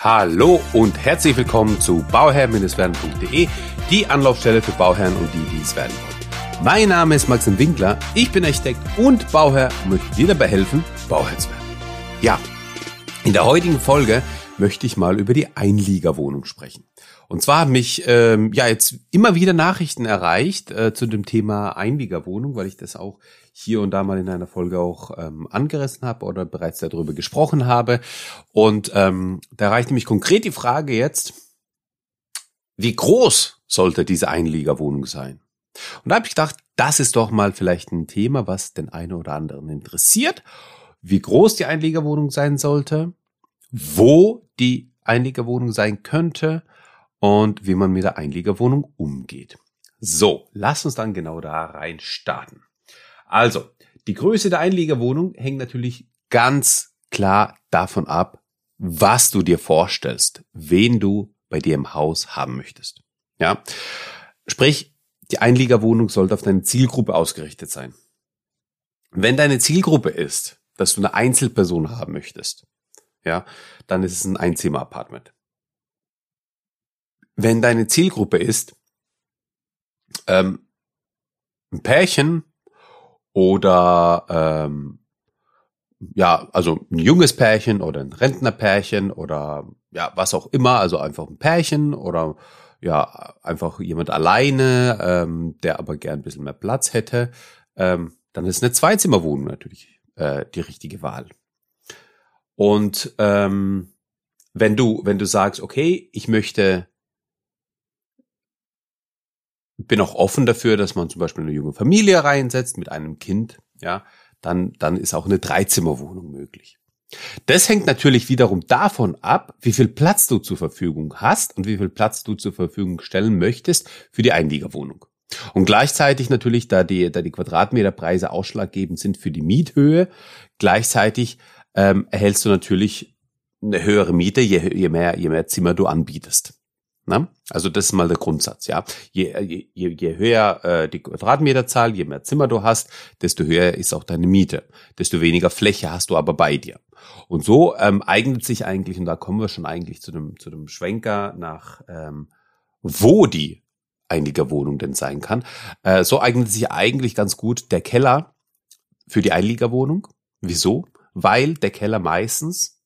Hallo und herzlich willkommen zu bauherr-werden.de, die Anlaufstelle für Bauherren und die, die es werden wollen. Mein Name ist Maxim Winkler, ich bin Architekt und Bauherr und möchte dir dabei helfen, Bauherr zu werden. Ja, in der heutigen Folge möchte ich mal über die Einliegerwohnung sprechen. Und zwar haben mich ähm, ja jetzt immer wieder Nachrichten erreicht äh, zu dem Thema Einliegerwohnung, weil ich das auch hier und da mal in einer Folge auch ähm, angerissen habe oder bereits darüber gesprochen habe. Und ähm, da reicht nämlich konkret die Frage jetzt, wie groß sollte diese Einliegerwohnung sein? Und da habe ich gedacht, das ist doch mal vielleicht ein Thema, was den einen oder anderen interessiert. Wie groß die Einliegerwohnung sein sollte, wo die Einliegerwohnung sein könnte und wie man mit der Einliegerwohnung umgeht. So, lass uns dann genau da rein starten. Also, die Größe der Einliegerwohnung hängt natürlich ganz klar davon ab, was du dir vorstellst, wen du bei dir im Haus haben möchtest. Ja, sprich, die Einliegerwohnung sollte auf deine Zielgruppe ausgerichtet sein. Wenn deine Zielgruppe ist, dass du eine Einzelperson haben möchtest, ja, dann ist es ein Einzimmer-Apartment. Wenn deine Zielgruppe ist, ähm, ein Pärchen oder ähm, ja, also ein junges Pärchen oder ein Rentnerpärchen oder ja, was auch immer, also einfach ein Pärchen oder ja, einfach jemand alleine, ähm, der aber gern ein bisschen mehr Platz hätte, ähm, dann ist eine Zweizimmerwohnung natürlich äh, die richtige Wahl. Und ähm, wenn du, wenn du sagst, okay, ich möchte bin auch offen dafür, dass man zum Beispiel eine junge Familie reinsetzt mit einem Kind, ja, dann, dann ist auch eine Dreizimmerwohnung möglich. Das hängt natürlich wiederum davon ab, wie viel Platz du zur Verfügung hast und wie viel Platz du zur Verfügung stellen möchtest für die Einliegerwohnung. Und gleichzeitig natürlich, da die, da die Quadratmeterpreise ausschlaggebend sind für die Miethöhe, gleichzeitig ähm, erhältst du natürlich eine höhere Miete, je, je, mehr, je mehr Zimmer du anbietest. Na? Ne? Also das ist mal der Grundsatz, ja. Je, je, je höher äh, die Quadratmeterzahl, je mehr Zimmer du hast, desto höher ist auch deine Miete. Desto weniger Fläche hast du aber bei dir. Und so ähm, eignet sich eigentlich, und da kommen wir schon eigentlich zu dem, zu dem Schwenker nach, ähm, wo die Einliegerwohnung denn sein kann. Äh, so eignet sich eigentlich ganz gut der Keller für die Einliegerwohnung. Wieso? Weil der Keller meistens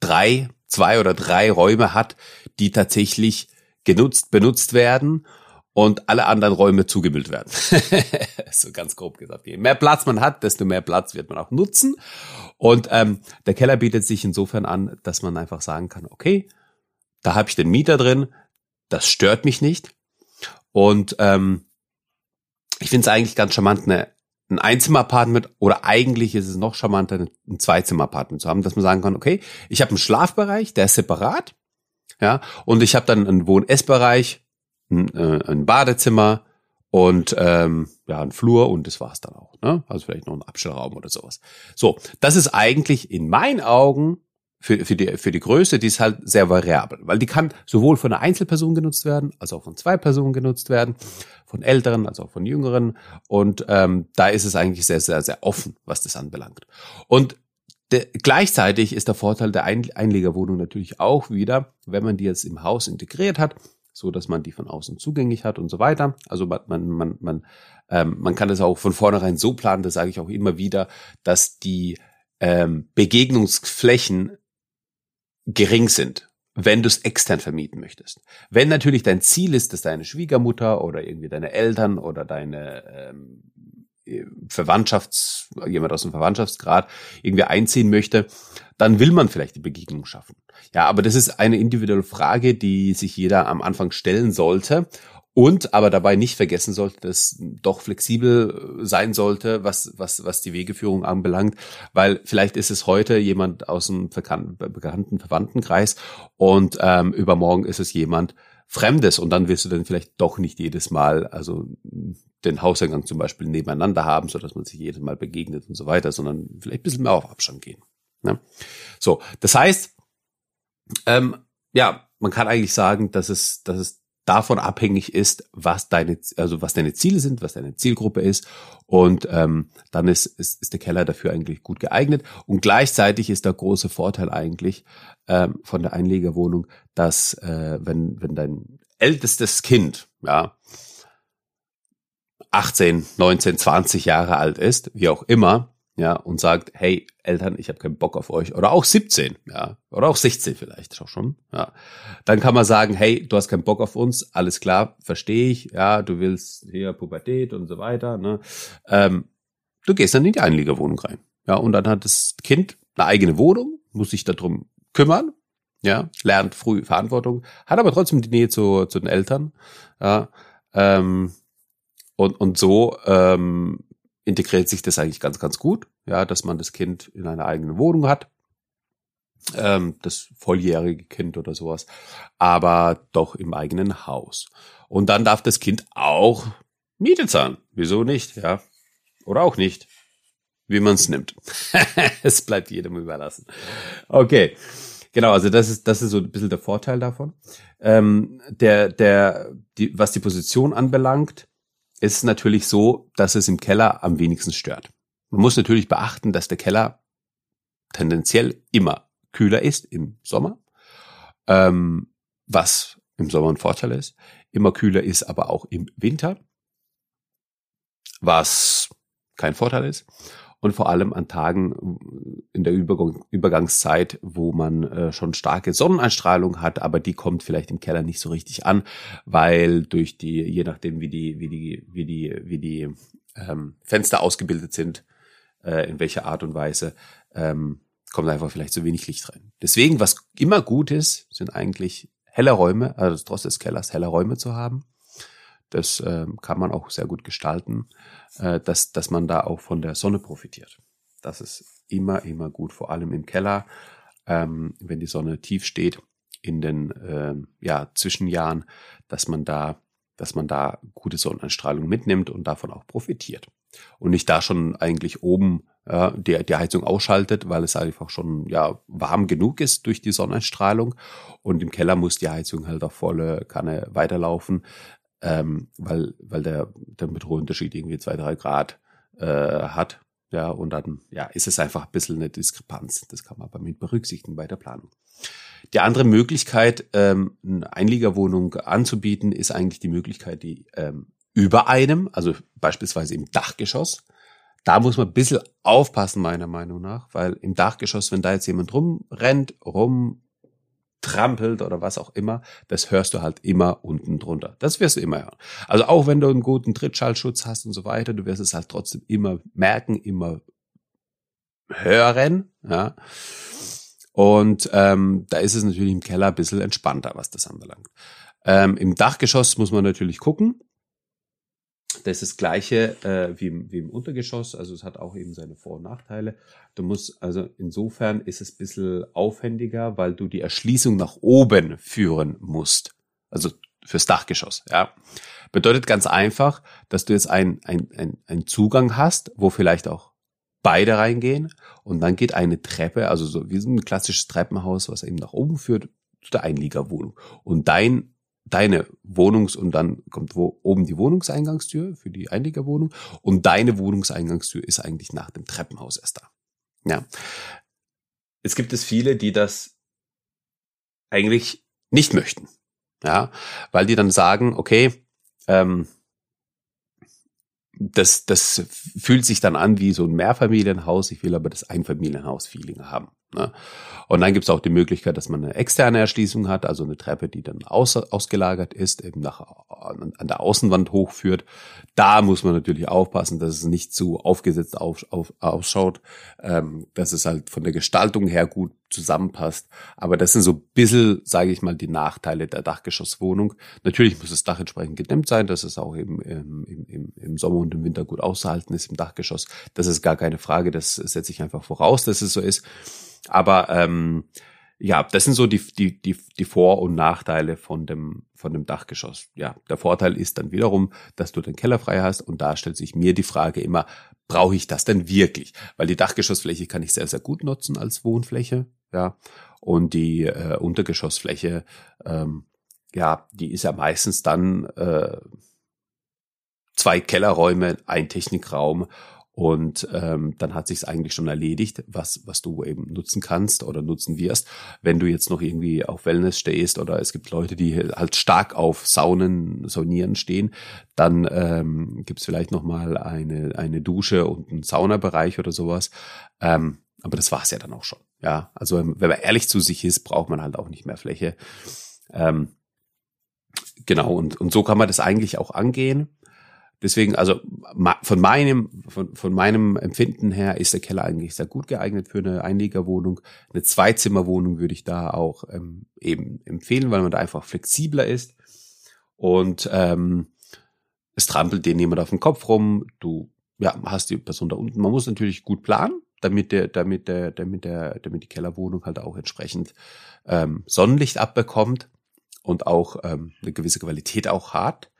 drei zwei oder drei Räume hat, die tatsächlich genutzt, benutzt werden und alle anderen Räume zugemüllt werden. so ganz grob gesagt. Je mehr Platz man hat, desto mehr Platz wird man auch nutzen. Und ähm, der Keller bietet sich insofern an, dass man einfach sagen kann, okay, da habe ich den Mieter drin, das stört mich nicht. Und ähm, ich finde es eigentlich ganz charmant, eine ein Einzimmer-Apartment oder eigentlich ist es noch charmanter, ein Zweizimmer-Apartment zu haben, dass man sagen kann, okay, ich habe einen Schlafbereich, der ist separat, ja, und ich habe dann einen Wohn-Essbereich, ein, äh, ein Badezimmer und ähm, ja, ein Flur und das war's dann auch. Ne? Also vielleicht noch ein Abstellraum oder sowas. So, das ist eigentlich in meinen Augen für, für, die, für die Größe, die ist halt sehr variabel, weil die kann sowohl von einer Einzelperson genutzt werden, als auch von zwei Personen genutzt werden, von älteren, als auch von jüngeren. Und ähm, da ist es eigentlich sehr, sehr, sehr offen, was das anbelangt. Und de, gleichzeitig ist der Vorteil der Ein Einlegerwohnung natürlich auch wieder, wenn man die jetzt im Haus integriert hat, so dass man die von außen zugänglich hat und so weiter. Also man, man, man, man, ähm, man kann das auch von vornherein so planen, das sage ich auch immer wieder, dass die ähm, Begegnungsflächen gering sind, wenn du es extern vermieten möchtest. Wenn natürlich dein Ziel ist, dass deine Schwiegermutter oder irgendwie deine Eltern oder deine ähm, Verwandtschafts, jemand aus dem Verwandtschaftsgrad irgendwie einziehen möchte, dann will man vielleicht die Begegnung schaffen. Ja, aber das ist eine individuelle Frage, die sich jeder am Anfang stellen sollte und aber dabei nicht vergessen sollte, dass doch flexibel äh, sein sollte, was, was, was die Wegeführung anbelangt, weil vielleicht ist es heute jemand aus einem bekannten Verwandtenkreis und ähm, übermorgen ist es jemand Fremdes und dann wirst du dann vielleicht doch nicht jedes Mal, also den Hauseingang zum Beispiel nebeneinander haben, so dass man sich jedes Mal begegnet und so weiter, sondern vielleicht ein bisschen mehr auf Abstand gehen. Ne? So, das heißt, ähm, ja, man kann eigentlich sagen, dass es, dass es davon abhängig ist, was deine, also was deine Ziele sind, was deine Zielgruppe ist. Und ähm, dann ist, ist, ist der Keller dafür eigentlich gut geeignet. Und gleichzeitig ist der große Vorteil eigentlich ähm, von der Einlegerwohnung, dass äh, wenn, wenn dein ältestes Kind, ja, 18, 19, 20 Jahre alt ist, wie auch immer, ja, und sagt, hey, Eltern, ich habe keinen Bock auf euch. Oder auch 17, ja, oder auch 16 vielleicht auch schon, ja. Dann kann man sagen, hey, du hast keinen Bock auf uns, alles klar, verstehe ich, ja, du willst hier Pubertät und so weiter, ne. Ähm, du gehst dann in die Einliegerwohnung rein. Ja, und dann hat das Kind eine eigene Wohnung, muss sich darum kümmern, ja, lernt früh Verantwortung, hat aber trotzdem die Nähe zu, zu den Eltern, ja, ähm, und, und so ähm, integriert sich das eigentlich ganz, ganz gut, ja, dass man das Kind in einer eigenen Wohnung hat, ähm, das volljährige Kind oder sowas, aber doch im eigenen Haus. Und dann darf das Kind auch Miete zahlen. Wieso nicht, ja? Oder auch nicht, wie man es nimmt. es bleibt jedem überlassen. Okay. Genau, also das ist, das ist so ein bisschen der Vorteil davon. Ähm, der, der, die, was die Position anbelangt, ist natürlich so, dass es im Keller am wenigsten stört. Man muss natürlich beachten, dass der Keller tendenziell immer kühler ist im Sommer, ähm, was im Sommer ein Vorteil ist. Immer kühler ist aber auch im Winter, was kein Vorteil ist und vor allem an Tagen äh, in der Übergang, Übergangszeit, wo man äh, schon starke Sonneneinstrahlung hat, aber die kommt vielleicht im Keller nicht so richtig an, weil durch die, je nachdem wie die, wie die, wie die, wie die ähm, Fenster ausgebildet sind, äh, in welcher Art und Weise, ähm, kommt einfach vielleicht zu wenig Licht rein. Deswegen, was immer gut ist, sind eigentlich helle Räume, also trotz des Kellers helle Räume zu haben. Das äh, kann man auch sehr gut gestalten, äh, dass, dass man da auch von der Sonne profitiert. Das ist immer, immer gut, vor allem im Keller, ähm, wenn die Sonne tief steht in den äh, ja, Zwischenjahren, dass man da, dass man da gute Sonneneinstrahlung mitnimmt und davon auch profitiert. Und nicht da schon eigentlich oben äh, die, die Heizung ausschaltet, weil es einfach schon ja warm genug ist durch die Sonneneinstrahlung. Und im Keller muss die Heizung halt auf volle Kanne weiterlaufen, ähm, weil, weil der Temperaturunterschied irgendwie zwei, drei Grad äh, hat. Ja, und dann ja, ist es einfach ein bisschen eine Diskrepanz. Das kann man aber mit berücksichtigen bei der Planung. Die andere Möglichkeit, ähm, eine Einliegerwohnung anzubieten, ist eigentlich die Möglichkeit, die ähm, über einem, also beispielsweise im Dachgeschoss, da muss man ein bisschen aufpassen, meiner Meinung nach, weil im Dachgeschoss, wenn da jetzt jemand rumrennt, rum trampelt oder was auch immer, das hörst du halt immer unten drunter. Das wirst du immer hören. Also auch wenn du einen guten Trittschallschutz hast und so weiter, du wirst es halt trotzdem immer merken, immer hören. Ja. Und ähm, da ist es natürlich im Keller ein bisschen entspannter, was das anbelangt. Ähm, Im Dachgeschoss muss man natürlich gucken, das ist das gleiche äh, wie, im, wie im Untergeschoss, also es hat auch eben seine Vor- und Nachteile. Du musst, also insofern ist es ein bisschen aufwendiger, weil du die Erschließung nach oben führen musst. Also fürs Dachgeschoss, ja. Bedeutet ganz einfach, dass du jetzt einen ein, ein Zugang hast, wo vielleicht auch beide reingehen und dann geht eine Treppe, also so wie so ein klassisches Treppenhaus, was eben nach oben führt, zu der Einliegerwohnung. Und dein deine Wohnungs- und dann kommt wo oben die Wohnungseingangstür für die Einliegerwohnung und deine Wohnungseingangstür ist eigentlich nach dem Treppenhaus erst da. Ja. Es gibt es viele, die das eigentlich nicht möchten. Ja, weil die dann sagen, okay, ähm, das, das fühlt sich dann an wie so ein Mehrfamilienhaus. Ich will aber das Einfamilienhaus-Feeling haben. Ne? Und dann gibt es auch die Möglichkeit, dass man eine externe Erschließung hat, also eine Treppe, die dann aus, ausgelagert ist, eben nach, an der Außenwand hochführt. Da muss man natürlich aufpassen, dass es nicht zu aufgesetzt auf, auf, ausschaut, ähm, dass es halt von der Gestaltung her gut zusammenpasst. Aber das sind so ein bisschen, sage ich mal, die Nachteile der Dachgeschosswohnung. Natürlich muss das Dach entsprechend gedämmt sein, dass es auch im, im, im, im Sommer und im Winter gut auszuhalten ist im Dachgeschoss. Das ist gar keine Frage, das setze ich einfach voraus, dass es so ist. Aber ähm, ja, das sind so die, die, die, die Vor- und Nachteile von dem, von dem Dachgeschoss. Ja, der Vorteil ist dann wiederum, dass du den Keller frei hast und da stellt sich mir die Frage immer, brauche ich das denn wirklich? Weil die Dachgeschossfläche kann ich sehr, sehr gut nutzen als Wohnfläche, ja, und die äh, Untergeschossfläche, ähm, ja, die ist ja meistens dann äh, zwei Kellerräume, ein Technikraum und ähm, dann hat sich's eigentlich schon erledigt, was was du eben nutzen kannst oder nutzen wirst. Wenn du jetzt noch irgendwie auf Wellness stehst oder es gibt Leute, die halt stark auf Saunen, Saunieren stehen, dann ähm, gibt's vielleicht noch mal eine eine Dusche und einen Saunabereich oder sowas. Ähm, aber das war's ja dann auch schon. Ja, also wenn man ehrlich zu sich ist, braucht man halt auch nicht mehr Fläche. Ähm, genau und und so kann man das eigentlich auch angehen. Deswegen, also von meinem, von, von meinem Empfinden her ist der Keller eigentlich sehr gut geeignet für eine Einliegerwohnung. Eine Zweizimmerwohnung würde ich da auch ähm, eben empfehlen, weil man da einfach flexibler ist. Und ähm, es trampelt dir niemand auf den Kopf rum. Du ja, hast die Person da unten. Man muss natürlich gut planen, damit der, damit der, damit der, damit die Kellerwohnung halt auch entsprechend ähm, Sonnenlicht abbekommt und auch ähm, eine gewisse Qualität auch hat.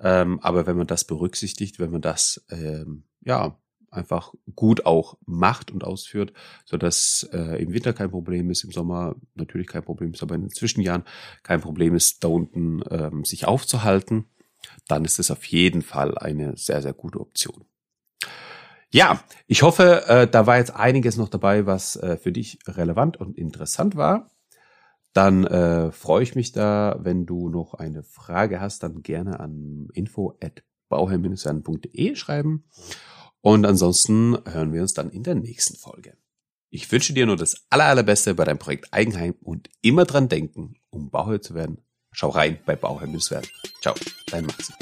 Ähm, aber wenn man das berücksichtigt, wenn man das ähm, ja einfach gut auch macht und ausführt, so dass äh, im Winter kein Problem ist, im Sommer natürlich kein Problem ist, aber in den Zwischenjahren kein Problem ist, da unten ähm, sich aufzuhalten, dann ist es auf jeden Fall eine sehr, sehr gute Option. Ja, ich hoffe, äh, da war jetzt einiges noch dabei, was äh, für dich relevant und interessant war dann äh, freue ich mich da, wenn du noch eine Frage hast, dann gerne an info at bauherr-werden.de schreiben. Und ansonsten hören wir uns dann in der nächsten Folge. Ich wünsche dir nur das aller, allerbeste bei deinem Projekt Eigenheim und immer dran denken, um Bauherr zu werden. Schau rein bei Bauherr werden. Ciao, dein Maxi.